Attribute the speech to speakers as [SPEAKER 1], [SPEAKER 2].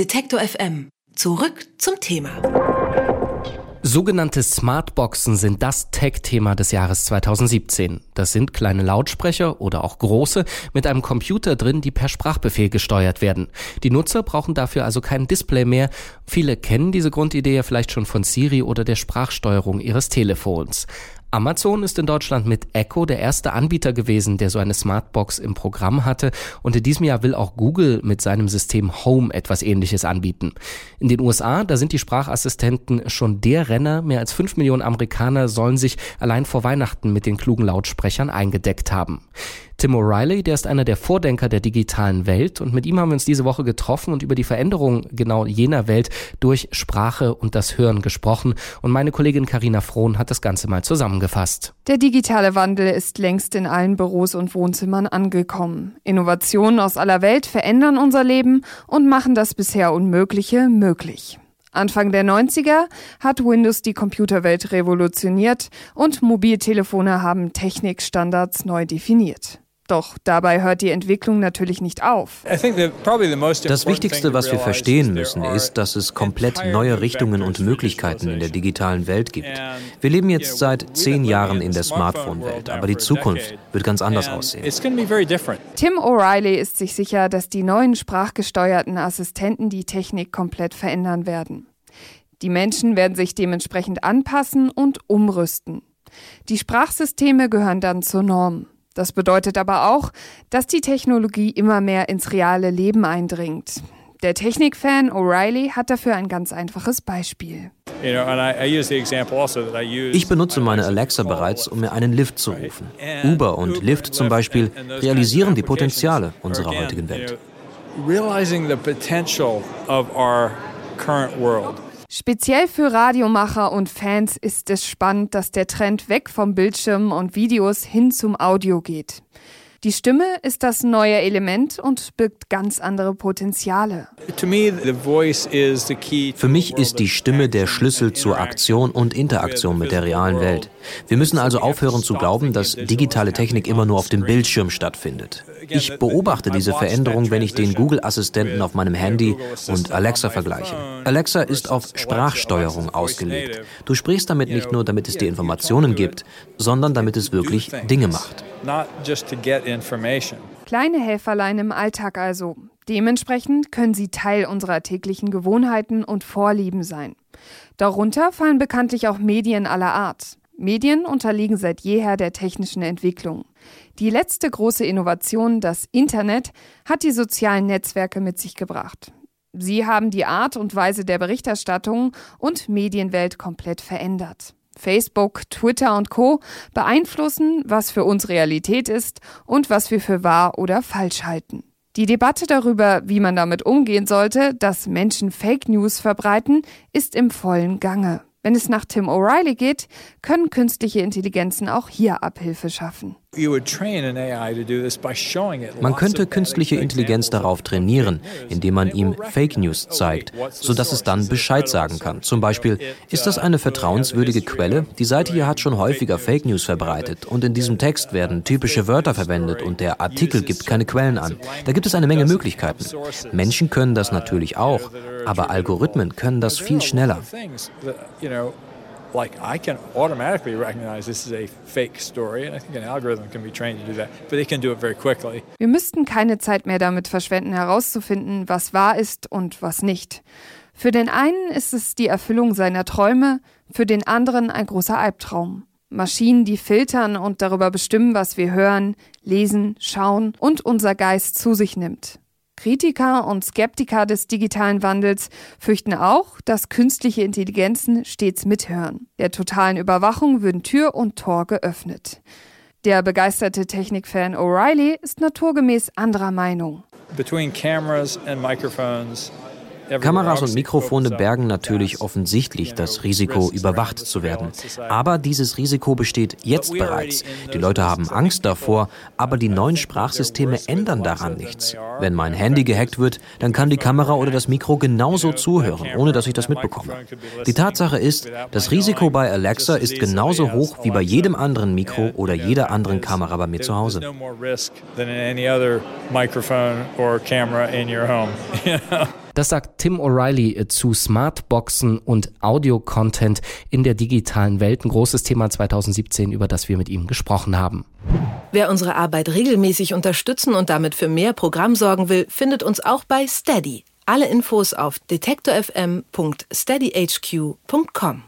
[SPEAKER 1] Detektor FM. Zurück zum Thema.
[SPEAKER 2] Sogenannte Smartboxen sind das Tech-Thema des Jahres 2017. Das sind kleine Lautsprecher oder auch große mit einem Computer drin, die per Sprachbefehl gesteuert werden. Die Nutzer brauchen dafür also kein Display mehr. Viele kennen diese Grundidee ja vielleicht schon von Siri oder der Sprachsteuerung ihres Telefons. Amazon ist in Deutschland mit Echo der erste Anbieter gewesen, der so eine Smartbox im Programm hatte und in diesem Jahr will auch Google mit seinem System Home etwas ähnliches anbieten. In den USA, da sind die Sprachassistenten schon der Renner, mehr als fünf Millionen Amerikaner sollen sich allein vor Weihnachten mit den klugen Lautsprechern eingedeckt haben. Tim O'Reilly, der ist einer der Vordenker der digitalen Welt und mit ihm haben wir uns diese Woche getroffen und über die Veränderung genau jener Welt durch Sprache und das Hören gesprochen und meine Kollegin Karina Frohn hat das Ganze mal zusammengefasst.
[SPEAKER 3] Der digitale Wandel ist längst in allen Büros und Wohnzimmern angekommen. Innovationen aus aller Welt verändern unser Leben und machen das bisher Unmögliche möglich. Anfang der 90er hat Windows die Computerwelt revolutioniert und Mobiltelefone haben Technikstandards neu definiert. Doch dabei hört die Entwicklung natürlich nicht auf.
[SPEAKER 4] Das Wichtigste, was wir verstehen müssen, ist, dass es komplett neue Richtungen und Möglichkeiten in der digitalen Welt gibt. Wir leben jetzt seit zehn Jahren in der Smartphone-Welt, aber die Zukunft wird ganz anders aussehen.
[SPEAKER 3] Tim O'Reilly ist sich sicher, dass die neuen sprachgesteuerten Assistenten die Technik komplett verändern werden. Die Menschen werden sich dementsprechend anpassen und umrüsten. Die Sprachsysteme gehören dann zur Norm. Das bedeutet aber auch, dass die Technologie immer mehr ins reale Leben eindringt. Der Technikfan O'Reilly hat dafür ein ganz einfaches Beispiel.
[SPEAKER 4] Also ich benutze meine Alexa bereits, um mir einen Lift zu rufen. Uber und Lyft zum Beispiel realisieren die Potenziale unserer heutigen Welt.
[SPEAKER 3] Speziell für Radiomacher und Fans ist es spannend, dass der Trend weg vom Bildschirm und Videos hin zum Audio geht. Die Stimme ist das neue Element und birgt ganz andere Potenziale.
[SPEAKER 4] Für mich ist die Stimme der Schlüssel zur Aktion und Interaktion mit der realen Welt. Wir müssen also aufhören zu glauben, dass digitale Technik immer nur auf dem Bildschirm stattfindet. Ich beobachte diese Veränderung, wenn ich den Google-Assistenten auf meinem Handy und Alexa vergleiche. Alexa ist auf Sprachsteuerung ausgelegt. Du sprichst damit nicht nur, damit es dir Informationen gibt, sondern damit es wirklich Dinge macht.
[SPEAKER 3] Kleine Helferlein im Alltag also. Dementsprechend können sie Teil unserer täglichen Gewohnheiten und Vorlieben sein. Darunter fallen bekanntlich auch Medien aller Art. Medien unterliegen seit jeher der technischen Entwicklung. Die letzte große Innovation, das Internet, hat die sozialen Netzwerke mit sich gebracht. Sie haben die Art und Weise der Berichterstattung und Medienwelt komplett verändert. Facebook, Twitter und Co beeinflussen, was für uns Realität ist und was wir für wahr oder falsch halten. Die Debatte darüber, wie man damit umgehen sollte, dass Menschen Fake News verbreiten, ist im vollen Gange. Wenn es nach Tim O'Reilly geht, können künstliche Intelligenzen auch hier Abhilfe schaffen.
[SPEAKER 4] Man könnte künstliche Intelligenz darauf trainieren, indem man ihm Fake News zeigt, sodass es dann Bescheid sagen kann. Zum Beispiel, ist das eine vertrauenswürdige Quelle? Die Seite hier hat schon häufiger Fake News verbreitet und in diesem Text werden typische Wörter verwendet und der Artikel gibt keine Quellen an. Da gibt es eine Menge Möglichkeiten. Menschen können das natürlich auch, aber Algorithmen können das viel schneller. Like I can automatically recognize this is a fake story, and I think an algorithm can be trained to do that, but they can do it very quickly.
[SPEAKER 3] Wir müssten keine Zeit mehr damit verschwenden, herauszufinden, was wahr ist und was nicht. Für den einen ist es die Erfüllung seiner Träume, für den anderen ein großer Albtraum. Maschinen, die filtern und darüber bestimmen, was wir hören, lesen, schauen und unser Geist zu sich nimmt. Kritiker und Skeptiker des digitalen Wandels fürchten auch, dass künstliche Intelligenzen stets mithören. Der totalen Überwachung würden Tür und Tor geöffnet. Der begeisterte Technikfan O'Reilly ist naturgemäß anderer Meinung.
[SPEAKER 4] Between cameras and microphones Kameras und Mikrofone bergen natürlich offensichtlich das Risiko, überwacht zu werden. Aber dieses Risiko besteht jetzt bereits. Die Leute haben Angst davor, aber die neuen Sprachsysteme ändern daran nichts. Wenn mein Handy gehackt wird, dann kann die Kamera oder das Mikro genauso zuhören, ohne dass ich das mitbekomme. Die Tatsache ist, das Risiko bei Alexa ist genauso hoch wie bei jedem anderen Mikro oder jeder anderen Kamera bei mir zu Hause.
[SPEAKER 2] Das sagt Tim O'Reilly zu Smartboxen und Audio-Content in der digitalen Welt. Ein großes Thema 2017, über das wir mit ihm gesprochen haben.
[SPEAKER 1] Wer unsere Arbeit regelmäßig unterstützen und damit für mehr Programm sorgen will, findet uns auch bei Steady. Alle Infos auf detektorfm.steadyhq.com.